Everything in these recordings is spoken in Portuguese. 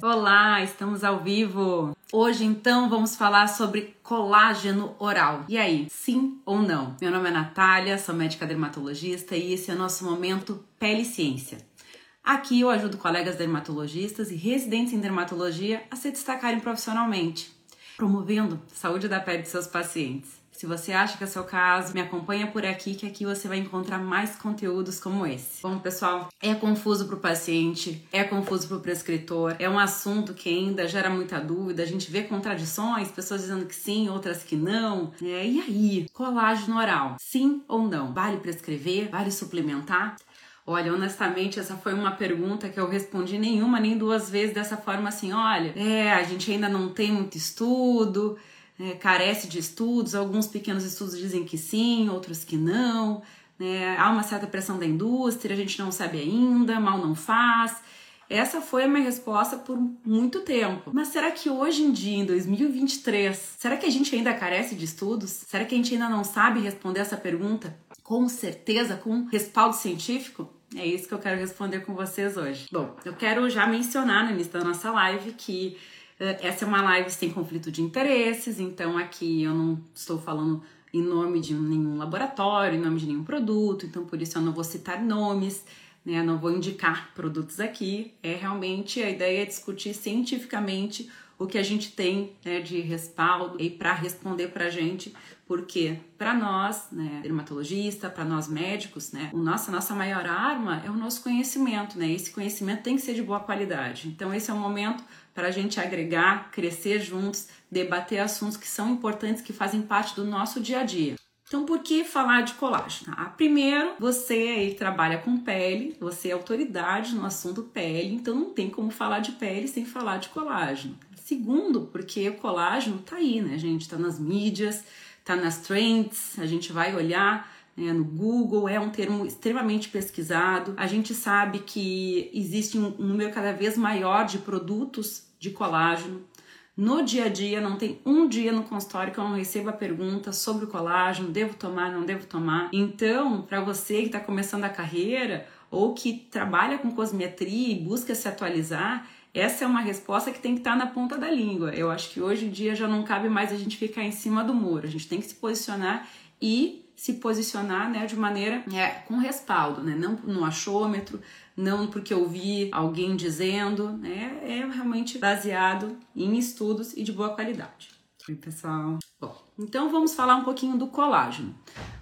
Olá, estamos ao vivo. Hoje então vamos falar sobre colágeno oral. E aí, sim ou não? Meu nome é Natália, sou médica dermatologista e esse é o nosso momento Pele Ciência. Aqui eu ajudo colegas dermatologistas e residentes em dermatologia a se destacarem profissionalmente, promovendo a saúde da pele de seus pacientes. Se você acha que é seu caso, me acompanha por aqui que aqui você vai encontrar mais conteúdos como esse. Bom, pessoal, é confuso para o paciente, é confuso para o prescritor, é um assunto que ainda gera muita dúvida. A gente vê contradições, pessoas dizendo que sim, outras que não. É, e aí, colágeno oral, sim ou não? Vale prescrever? Vale suplementar? Olha, honestamente, essa foi uma pergunta que eu respondi nenhuma nem duas vezes dessa forma assim, olha, é, a gente ainda não tem muito estudo, é, carece de estudos, alguns pequenos estudos dizem que sim, outros que não. Né? Há uma certa pressão da indústria, a gente não sabe ainda, mal não faz. Essa foi a minha resposta por muito tempo. Mas será que hoje em dia, em 2023, será que a gente ainda carece de estudos? Será que a gente ainda não sabe responder essa pergunta com certeza, com respaldo científico? É isso que eu quero responder com vocês hoje. Bom, eu quero já mencionar no início da nossa live que essa é uma live sem conflito de interesses, então aqui eu não estou falando em nome de nenhum laboratório, em nome de nenhum produto, então por isso eu não vou citar nomes, né? Não vou indicar produtos aqui. É realmente a ideia é discutir cientificamente o que a gente tem né, de respaldo e para responder para a gente, porque para nós, né, dermatologista, para nós médicos, né, o nossa nossa maior arma é o nosso conhecimento, né? Esse conhecimento tem que ser de boa qualidade. Então esse é o momento para a gente agregar, crescer juntos, debater assuntos que são importantes, que fazem parte do nosso dia a dia. Então, por que falar de colágeno? Ah, primeiro, você aí trabalha com pele, você é autoridade no assunto pele, então não tem como falar de pele sem falar de colágeno. Segundo, porque o colágeno tá aí, né, gente? Tá nas mídias, tá nas trends, a gente vai olhar né, no Google, é um termo extremamente pesquisado. A gente sabe que existe um número cada vez maior de produtos de colágeno. No dia a dia, não tem um dia no consultório que eu não receba pergunta sobre o colágeno, devo tomar, não devo tomar. Então, para você que está começando a carreira ou que trabalha com cosmetria e busca se atualizar, essa é uma resposta que tem que estar tá na ponta da língua. Eu acho que hoje em dia já não cabe mais a gente ficar em cima do muro. A gente tem que se posicionar e se posicionar né, de maneira é, com respaldo, né? não no achômetro, não porque eu vi alguém dizendo, né? é realmente baseado em estudos e de boa qualidade. Oi, pessoal. Bom, então vamos falar um pouquinho do colágeno.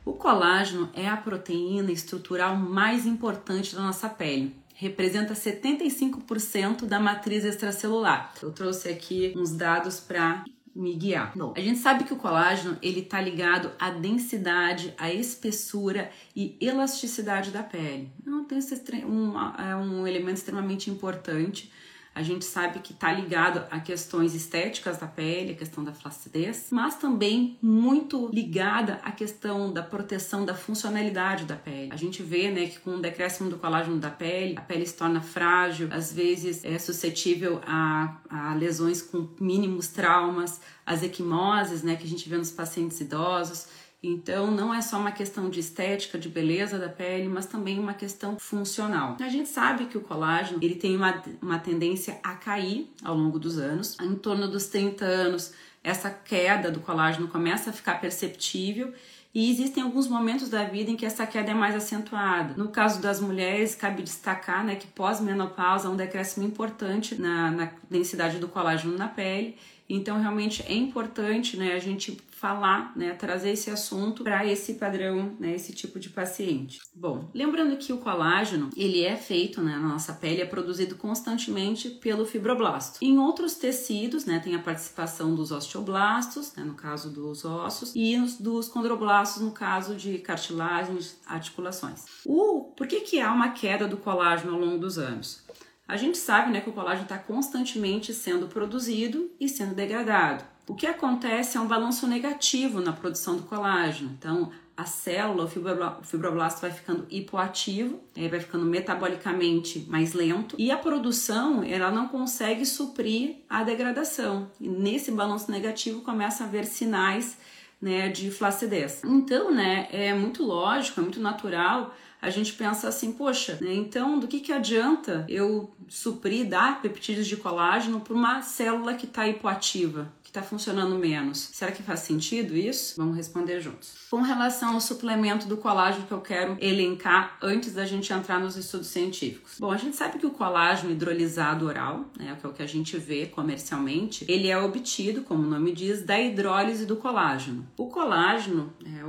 O colágeno é a proteína estrutural mais importante da nossa pele. Representa 75% da matriz extracelular. Eu trouxe aqui uns dados para me guiar. Bom, a gente sabe que o colágeno ele está ligado à densidade, à espessura e elasticidade da pele. Então, tem um, é um elemento extremamente importante a gente sabe que está ligado a questões estéticas da pele, a questão da flacidez, mas também muito ligada à questão da proteção da funcionalidade da pele. A gente vê, né, que com o decréscimo do colágeno da pele, a pele se torna frágil, às vezes é suscetível a, a lesões com mínimos traumas, as equimoses, né, que a gente vê nos pacientes idosos. Então, não é só uma questão de estética, de beleza da pele, mas também uma questão funcional. A gente sabe que o colágeno ele tem uma, uma tendência a cair ao longo dos anos. Em torno dos 30 anos, essa queda do colágeno começa a ficar perceptível e existem alguns momentos da vida em que essa queda é mais acentuada. No caso das mulheres, cabe destacar né, que pós-menopausa há um decréscimo importante na, na densidade do colágeno na pele. Então, realmente é importante né, a gente falar, né, trazer esse assunto para esse padrão, né, esse tipo de paciente. Bom, lembrando que o colágeno, ele é feito, né, na nossa pele, é produzido constantemente pelo fibroblasto. Em outros tecidos, né, tem a participação dos osteoblastos, né, no caso dos ossos, e dos condroblastos, no caso de cartilagens, articulações. O, por que que há uma queda do colágeno ao longo dos anos? A gente sabe né, que o colágeno está constantemente sendo produzido e sendo degradado. O que acontece é um balanço negativo na produção do colágeno. Então, a célula, o fibroblasto vai ficando hipoativo, vai ficando metabolicamente mais lento e a produção ela não consegue suprir a degradação. E nesse balanço negativo começa a haver sinais né, de flacidez. Então, né, é muito lógico, é muito natural a gente pensa assim, poxa, né, então do que, que adianta eu suprir, dar peptídeos de colágeno para uma célula que está hipoativa? Que está funcionando menos. Será que faz sentido isso? Vamos responder juntos. Com relação ao suplemento do colágeno que eu quero elencar antes da gente entrar nos estudos científicos. Bom, a gente sabe que o colágeno hidrolisado oral, né, que é o que a gente vê comercialmente, ele é obtido, como o nome diz, da hidrólise do colágeno. O colágeno, é,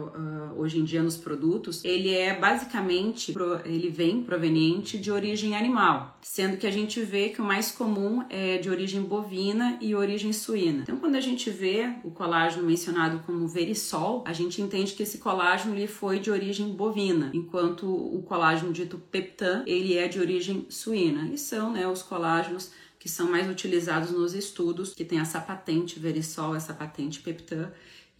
hoje em dia nos produtos, ele é basicamente, ele vem proveniente de origem animal, sendo que a gente vê que o mais comum é de origem bovina e origem suína. Então, quando quando a gente vê o colágeno mencionado como verisol, a gente entende que esse colágeno ele foi de origem bovina, enquanto o colágeno dito peptan, ele é de origem suína. E são né, os colágenos que são mais utilizados nos estudos, que tem essa patente verisol, essa patente peptan,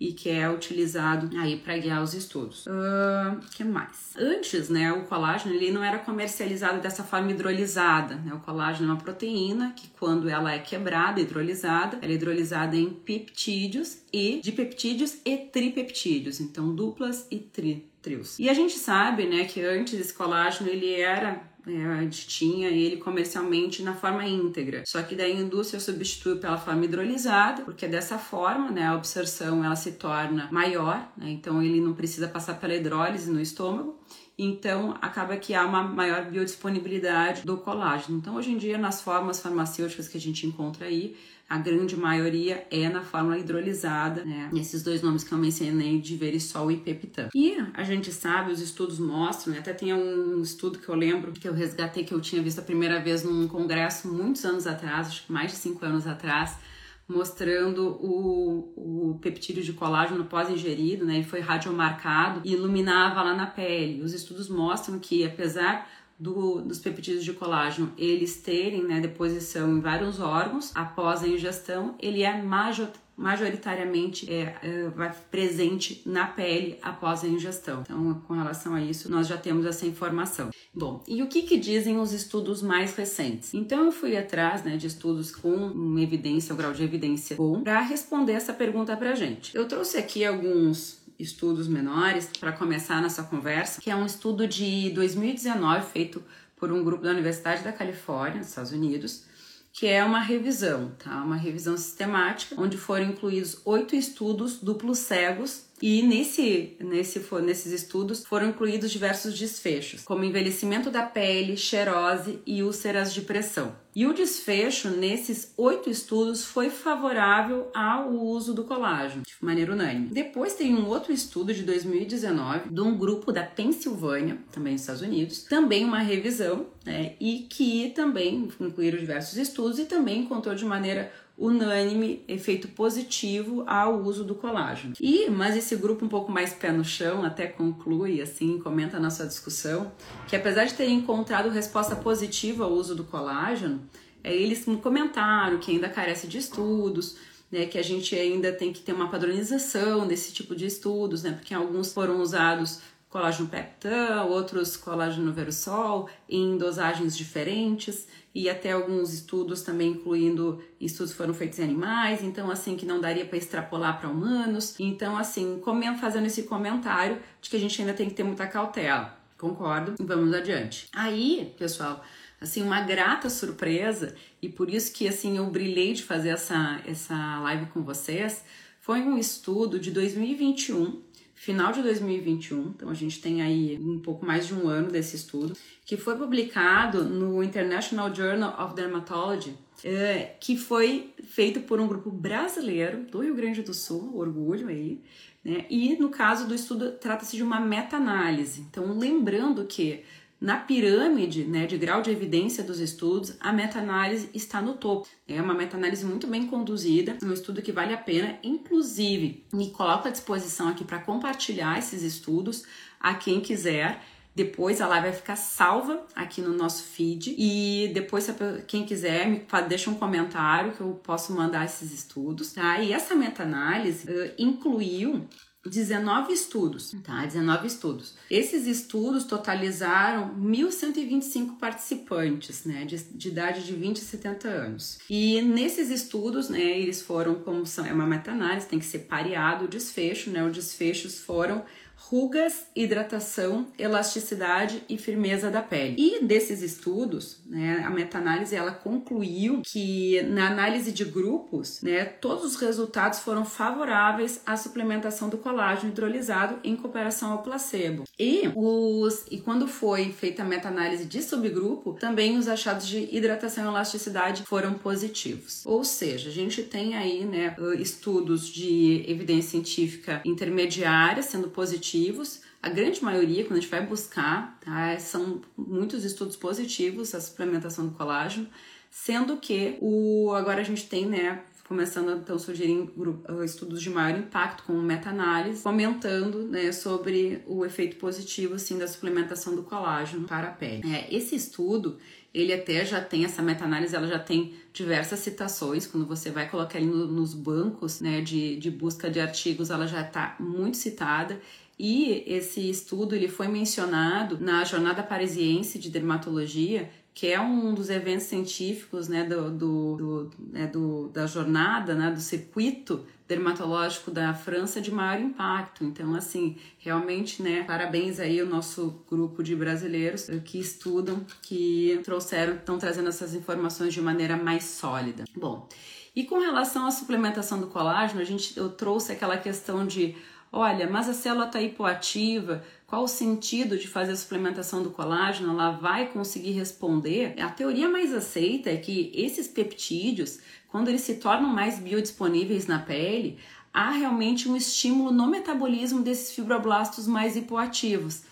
e que é utilizado aí para guiar os estudos. O uh, que mais? Antes, né, o colágeno ele não era comercializado dessa forma hidrolisada. Né? O colágeno é uma proteína que, quando ela é quebrada, hidrolisada, ela é hidrolisada em peptídeos e dipeptídeos e tripeptídeos, então duplas e tri, trios. E a gente sabe, né, que antes esse colágeno ele era é, a gente tinha ele comercialmente na forma íntegra. Só que daí a indústria substitui pela forma hidrolisada, porque dessa forma, né, a absorção ela se torna maior, né, então ele não precisa passar pela hidrólise no estômago. Então, acaba que há uma maior biodisponibilidade do colágeno. Então, hoje em dia, nas formas farmacêuticas que a gente encontra aí, a grande maioria é na fórmula hidrolisada, né? Esses dois nomes que eu mencionei de verisol e peptan. E a gente sabe, os estudos mostram, né? até tem um estudo que eu lembro que eu resgatei que eu tinha visto a primeira vez num congresso muitos anos atrás, acho que mais de cinco anos atrás, mostrando o, o peptídeo de colágeno pós-ingerido, né? Ele foi radiomarcado e iluminava lá na pele. Os estudos mostram que, apesar do, dos peptídeos de colágeno eles terem né, deposição em vários órgãos após a ingestão, ele é major, majoritariamente é, é, presente na pele após a ingestão. Então, com relação a isso, nós já temos essa informação. Bom, e o que, que dizem os estudos mais recentes? Então, eu fui atrás né, de estudos com evidência, o grau de evidência bom, para responder essa pergunta para gente. Eu trouxe aqui alguns estudos menores para começar nossa conversa, que é um estudo de 2019 feito por um grupo da Universidade da Califórnia, nos Estados Unidos, que é uma revisão, tá? Uma revisão sistemática, onde foram incluídos oito estudos duplos cegos e nesse, nesse, nesses estudos foram incluídos diversos desfechos, como envelhecimento da pele, xerose e úlceras de pressão. E o desfecho nesses oito estudos foi favorável ao uso do colágeno, de maneira unânime. Depois tem um outro estudo de 2019 de um grupo da Pensilvânia, também nos Estados Unidos, também uma revisão, né, e que também incluíram diversos estudos e também encontrou de maneira unânime efeito positivo ao uso do colágeno. E, mas esse grupo um pouco mais pé no chão até conclui assim, comenta na sua discussão, que apesar de terem encontrado resposta positiva ao uso do colágeno, é, eles comentaram que ainda carece de estudos, né, que a gente ainda tem que ter uma padronização desse tipo de estudos, né, porque alguns foram usados colágeno peptan, outros colágeno versol em dosagens diferentes e até alguns estudos também incluindo estudos foram feitos em animais, então assim que não daria para extrapolar para humanos. Então assim, fazendo esse comentário de que a gente ainda tem que ter muita cautela. Concordo? Vamos adiante. Aí, pessoal, assim, uma grata surpresa e por isso que assim eu brilhei de fazer essa essa live com vocês, foi um estudo de 2021 final de 2021, então a gente tem aí um pouco mais de um ano desse estudo, que foi publicado no International Journal of Dermatology, é, que foi feito por um grupo brasileiro do Rio Grande do Sul, orgulho aí, né? E no caso do estudo, trata-se de uma meta-análise. Então, lembrando que na pirâmide né, de grau de evidência dos estudos, a meta-análise está no topo. É uma meta-análise muito bem conduzida, um estudo que vale a pena, inclusive me coloco à disposição aqui para compartilhar esses estudos a quem quiser. Depois a live vai ficar salva aqui no nosso feed e depois quem quiser me deixa um comentário que eu posso mandar esses estudos, tá? E essa meta-análise uh, incluiu 19 estudos, tá? 19 estudos. Esses estudos totalizaram 1.125 participantes, né? De, de, idade de 20 a 70 anos. E nesses estudos, né? Eles foram, como são, é uma meta-análise, tem que ser pareado o desfecho, né? Os desfechos foram rugas, hidratação, elasticidade e firmeza da pele. E desses estudos, né, a meta-análise ela concluiu que na análise de grupos, né, todos os resultados foram favoráveis à suplementação do colágeno hidrolisado em comparação ao placebo. E os e quando foi feita a meta-análise de subgrupo, também os achados de hidratação e elasticidade foram positivos. Ou seja, a gente tem aí, né, estudos de evidência científica intermediária sendo positivos positivos. A grande maioria, quando a gente vai buscar, tá, são muitos estudos positivos a suplementação do colágeno, sendo que o agora a gente tem, né, começando então a surgir estudos de maior impacto com meta-análise, comentando né, sobre o efeito positivo assim da suplementação do colágeno para a pele. É, esse estudo ele até já tem essa meta-análise, ela já tem diversas citações. Quando você vai colocar ele no, nos bancos né, de, de busca de artigos, ela já está muito citada e esse estudo ele foi mencionado na Jornada Parisiense de Dermatologia, que é um dos eventos científicos né, do, do, do, né, do, da jornada, né, do circuito dermatológico da França de maior impacto. Então, assim, realmente, né, parabéns aí ao nosso grupo de brasileiros que estudam, que trouxeram, estão trazendo essas informações de maneira mais sólida. Bom, e com relação à suplementação do colágeno, a gente, eu trouxe aquela questão de Olha, mas a célula está hipoativa, qual o sentido de fazer a suplementação do colágeno? Ela vai conseguir responder? A teoria mais aceita é que esses peptídeos, quando eles se tornam mais biodisponíveis na pele, há realmente um estímulo no metabolismo desses fibroblastos mais hipoativos.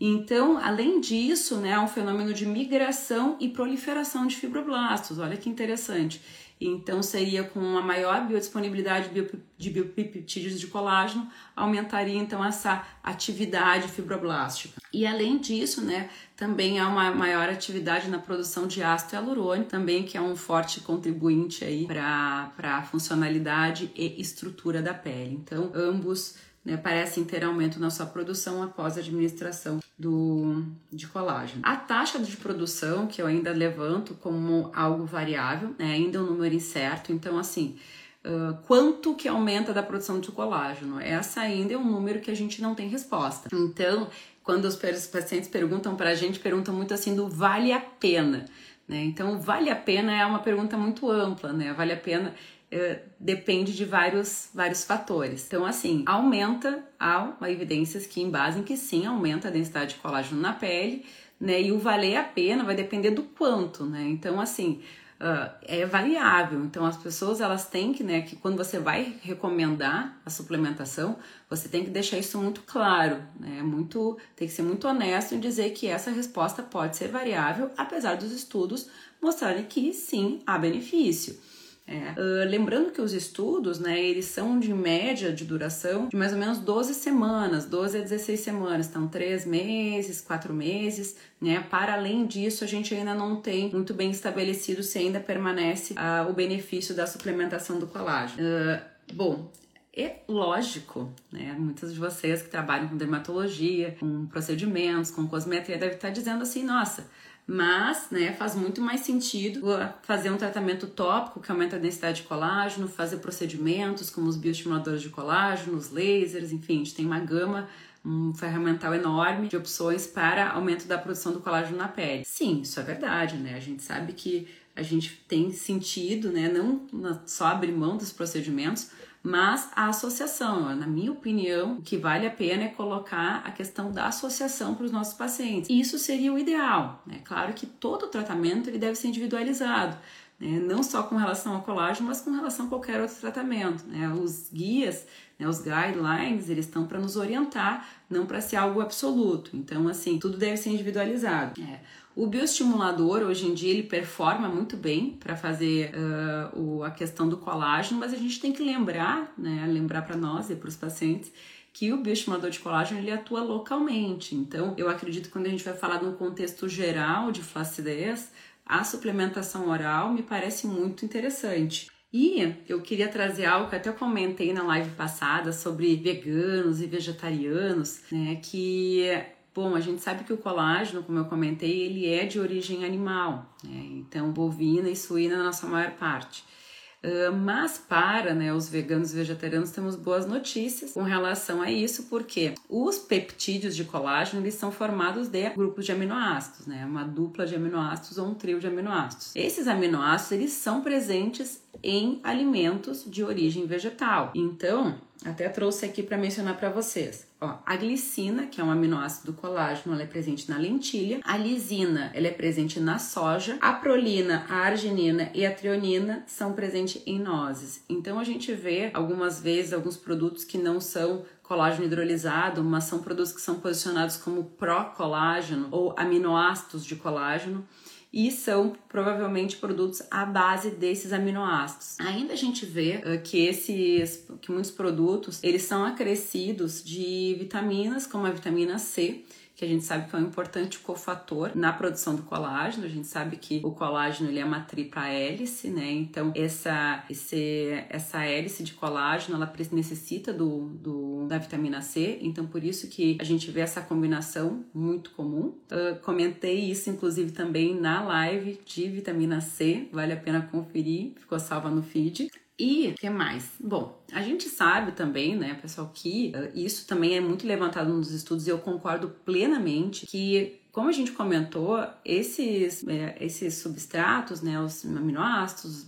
Então, além disso, né, há um fenômeno de migração e proliferação de fibroblastos. Olha que interessante. Então, seria com uma maior biodisponibilidade de biopeptídeos de colágeno, aumentaria então essa atividade fibroblástica. E além disso, né, também há uma maior atividade na produção de ácido hialurônico, também que é um forte contribuinte aí para a funcionalidade e estrutura da pele. Então, ambos né, parecem ter aumento na sua produção após a administração do, de colágeno. A taxa de produção, que eu ainda levanto como algo variável, né, ainda é um número incerto, então assim, uh, quanto que aumenta da produção de colágeno? Essa ainda é um número que a gente não tem resposta. Então, quando os pacientes perguntam para a gente, perguntam muito assim do vale a pena. Né? Então, vale a pena é uma pergunta muito ampla, né? Vale a pena depende de vários, vários fatores. Então, assim, aumenta, há evidências que embasem que sim, aumenta a densidade de colágeno na pele, né? E o valer a pena vai depender do quanto, né? Então, assim, uh, é variável. Então, as pessoas, elas têm que, né, que quando você vai recomendar a suplementação, você tem que deixar isso muito claro, né? Muito, tem que ser muito honesto em dizer que essa resposta pode ser variável, apesar dos estudos mostrarem que sim, há benefício. É. Uh, lembrando que os estudos, né, eles são de média de duração de mais ou menos 12 semanas, 12 a 16 semanas, então 3 meses, 4 meses, né? Para além disso, a gente ainda não tem muito bem estabelecido se ainda permanece uh, o benefício da suplementação do colágeno. Uh, bom, é lógico, né? Muitas de vocês que trabalham com dermatologia, com procedimentos, com cosmetria, devem estar dizendo assim: nossa, mas né, faz muito mais sentido fazer um tratamento tópico que aumenta a densidade de colágeno, fazer procedimentos como os bioestimuladores de colágeno, os lasers, enfim, a gente tem uma gama um ferramental enorme de opções para aumento da produção do colágeno na pele. Sim, isso é verdade, né? A gente sabe que a gente tem sentido, né? Não só abrir mão dos procedimentos, mas a associação, na minha opinião, o que vale a pena é colocar a questão da associação para os nossos pacientes. E isso seria o ideal. É né? claro que todo tratamento ele deve ser individualizado. Né? Não só com relação ao colágeno, mas com relação a qualquer outro tratamento. Né? Os guias, né, os guidelines, eles estão para nos orientar, não para ser algo absoluto. Então, assim, tudo deve ser individualizado. É. O bioestimulador, hoje em dia, ele performa muito bem para fazer uh, o, a questão do colágeno, mas a gente tem que lembrar, né, lembrar para nós e para os pacientes, que o bioestimulador de colágeno ele atua localmente. Então, eu acredito que quando a gente vai falar no contexto geral de flacidez, a suplementação oral me parece muito interessante. E eu queria trazer algo que até comentei na live passada sobre veganos e vegetarianos, né? Que Bom, a gente sabe que o colágeno, como eu comentei, ele é de origem animal, né? então bovina e suína na nossa maior parte. Uh, mas para né, os veganos e vegetarianos temos boas notícias com relação a isso, porque os peptídeos de colágeno eles são formados de grupos de aminoácidos, né, uma dupla de aminoácidos ou um trio de aminoácidos. Esses aminoácidos eles são presentes em alimentos de origem vegetal. Então, até trouxe aqui para mencionar para vocês. Ó, a glicina, que é um aminoácido do colágeno, ela é presente na lentilha. A lisina, ela é presente na soja. A prolina, a arginina e a trionina são presentes em nozes. Então a gente vê algumas vezes alguns produtos que não são colágeno hidrolisado, mas são produtos que são posicionados como pró-colágeno ou aminoácidos de colágeno e são provavelmente produtos à base desses aminoácidos. Ainda a gente vê uh, que esses, que muitos produtos, eles são acrescidos de vitaminas como a vitamina C, que a gente sabe que é um importante cofator na produção do colágeno. A gente sabe que o colágeno ele é uma tripla hélice, né? Então essa esse, essa hélice de colágeno ela necessita do, do da vitamina C. Então por isso que a gente vê essa combinação muito comum. Uh, comentei isso inclusive também na live de vitamina C. Vale a pena conferir. Ficou salva no feed. E o que mais? Bom, a gente sabe também, né, pessoal, que uh, isso também é muito levantado nos estudos e eu concordo plenamente que como a gente comentou, esses, é, esses substratos, né, os aminoácidos,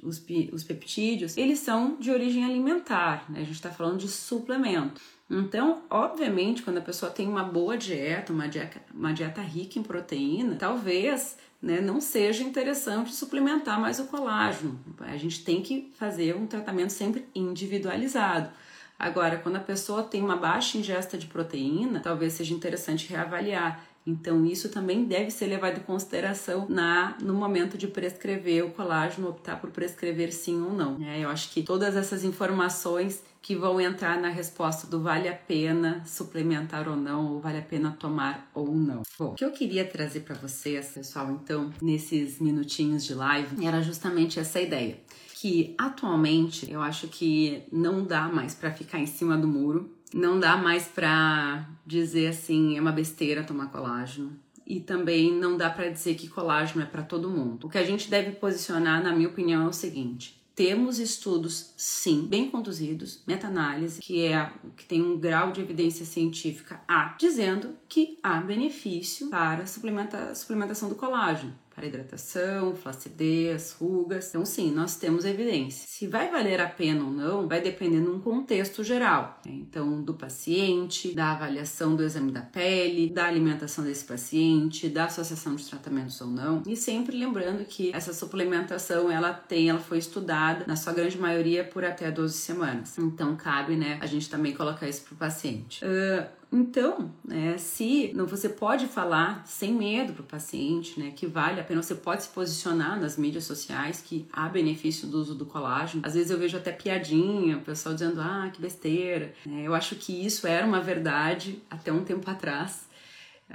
os, os peptídeos, eles são de origem alimentar, né? A gente está falando de suplemento. Então, obviamente, quando a pessoa tem uma boa dieta, uma dieta, uma dieta rica em proteína, talvez né, não seja interessante suplementar mais o colágeno. A gente tem que fazer um tratamento sempre individualizado. Agora, quando a pessoa tem uma baixa ingesta de proteína, talvez seja interessante reavaliar. Então, isso também deve ser levado em consideração na no momento de prescrever o colágeno, optar por prescrever sim ou não. É, eu acho que todas essas informações que vão entrar na resposta do vale a pena suplementar ou não, ou vale a pena tomar ou não. Bom, o que eu queria trazer para vocês, pessoal, então, nesses minutinhos de live, era justamente essa ideia. Que atualmente eu acho que não dá mais para ficar em cima do muro, não dá mais para dizer assim, é uma besteira tomar colágeno e também não dá para dizer que colágeno é para todo mundo. O que a gente deve posicionar, na minha opinião, é o seguinte: temos estudos, sim, bem conduzidos, meta-análise, que é que tem um grau de evidência científica A, dizendo que há benefício para a suplementação do colágeno para hidratação, flacidez, rugas. Então, sim, nós temos evidência. Se vai valer a pena ou não, vai depender de um contexto geral. Né? Então, do paciente, da avaliação do exame da pele, da alimentação desse paciente, da associação de tratamentos ou não. E sempre lembrando que essa suplementação, ela tem, ela foi estudada, na sua grande maioria, por até 12 semanas. Então, cabe, né, a gente também colocar isso para o paciente. Uh, então, né, se você pode falar sem medo para o paciente, né, que vale a pena, você pode se posicionar nas mídias sociais que há benefício do uso do colágeno. Às vezes eu vejo até piadinha, o pessoal dizendo, ah, que besteira. É, eu acho que isso era uma verdade até um tempo atrás.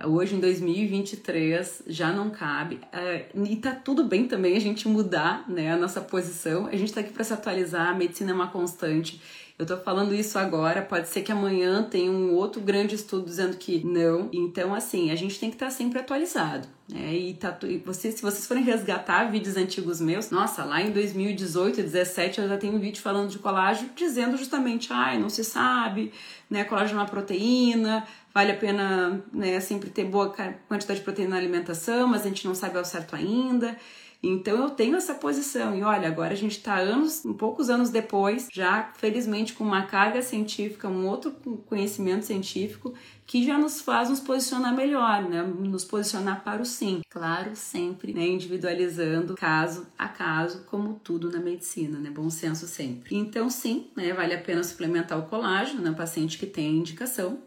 Hoje, em 2023, já não cabe. É, e tá tudo bem também a gente mudar né, a nossa posição. A gente tá aqui para se atualizar, a medicina é uma constante. Eu tô falando isso agora, pode ser que amanhã tenha um outro grande estudo dizendo que não. Então, assim, a gente tem que estar tá sempre atualizado. Né? E, tá, e você, se vocês forem resgatar vídeos antigos meus, nossa, lá em 2018 e 2017 eu já tenho um vídeo falando de colágeno dizendo justamente, ai, não se sabe, né? Colágeno é uma proteína, vale a pena né, sempre ter boa quantidade de proteína na alimentação, mas a gente não sabe ao certo ainda. Então eu tenho essa posição e olha, agora a gente está anos, poucos anos depois, já felizmente com uma carga científica, um outro conhecimento científico que já nos faz nos posicionar melhor, né? Nos posicionar para o sim. Claro, sempre, né? Individualizando caso a caso, como tudo na medicina, né? Bom senso sempre. Então, sim, né? Vale a pena suplementar o colágeno no né? paciente que tem indicação.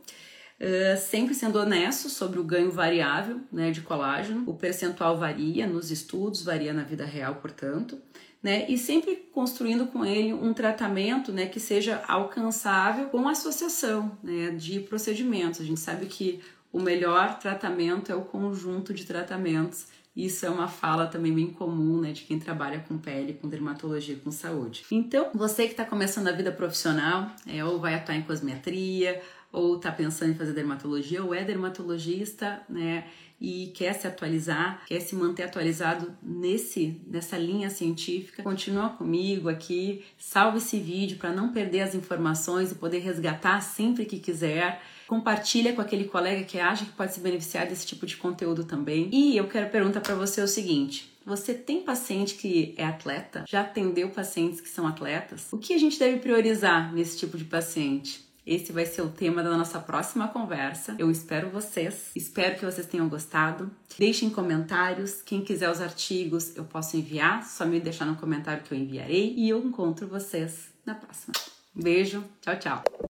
Uh, sempre sendo honesto sobre o ganho variável né, de colágeno. O percentual varia nos estudos, varia na vida real, portanto. Né, e sempre construindo com ele um tratamento né, que seja alcançável com associação né, de procedimentos. A gente sabe que o melhor tratamento é o conjunto de tratamentos. Isso é uma fala também bem comum né, de quem trabalha com pele, com dermatologia, com saúde. Então, você que está começando a vida profissional, é, ou vai atuar em cosmetria, ou está pensando em fazer dermatologia, ou é dermatologista, né? E quer se atualizar, quer se manter atualizado nesse nessa linha científica, continua comigo aqui, salve esse vídeo para não perder as informações e poder resgatar sempre que quiser. Compartilha com aquele colega que acha que pode se beneficiar desse tipo de conteúdo também. E eu quero perguntar para você o seguinte: você tem paciente que é atleta? Já atendeu pacientes que são atletas? O que a gente deve priorizar nesse tipo de paciente? Esse vai ser o tema da nossa próxima conversa. Eu espero vocês. Espero que vocês tenham gostado. Deixem comentários. Quem quiser os artigos, eu posso enviar. Só me deixar no comentário que eu enviarei. E eu encontro vocês na próxima. Beijo. Tchau, tchau.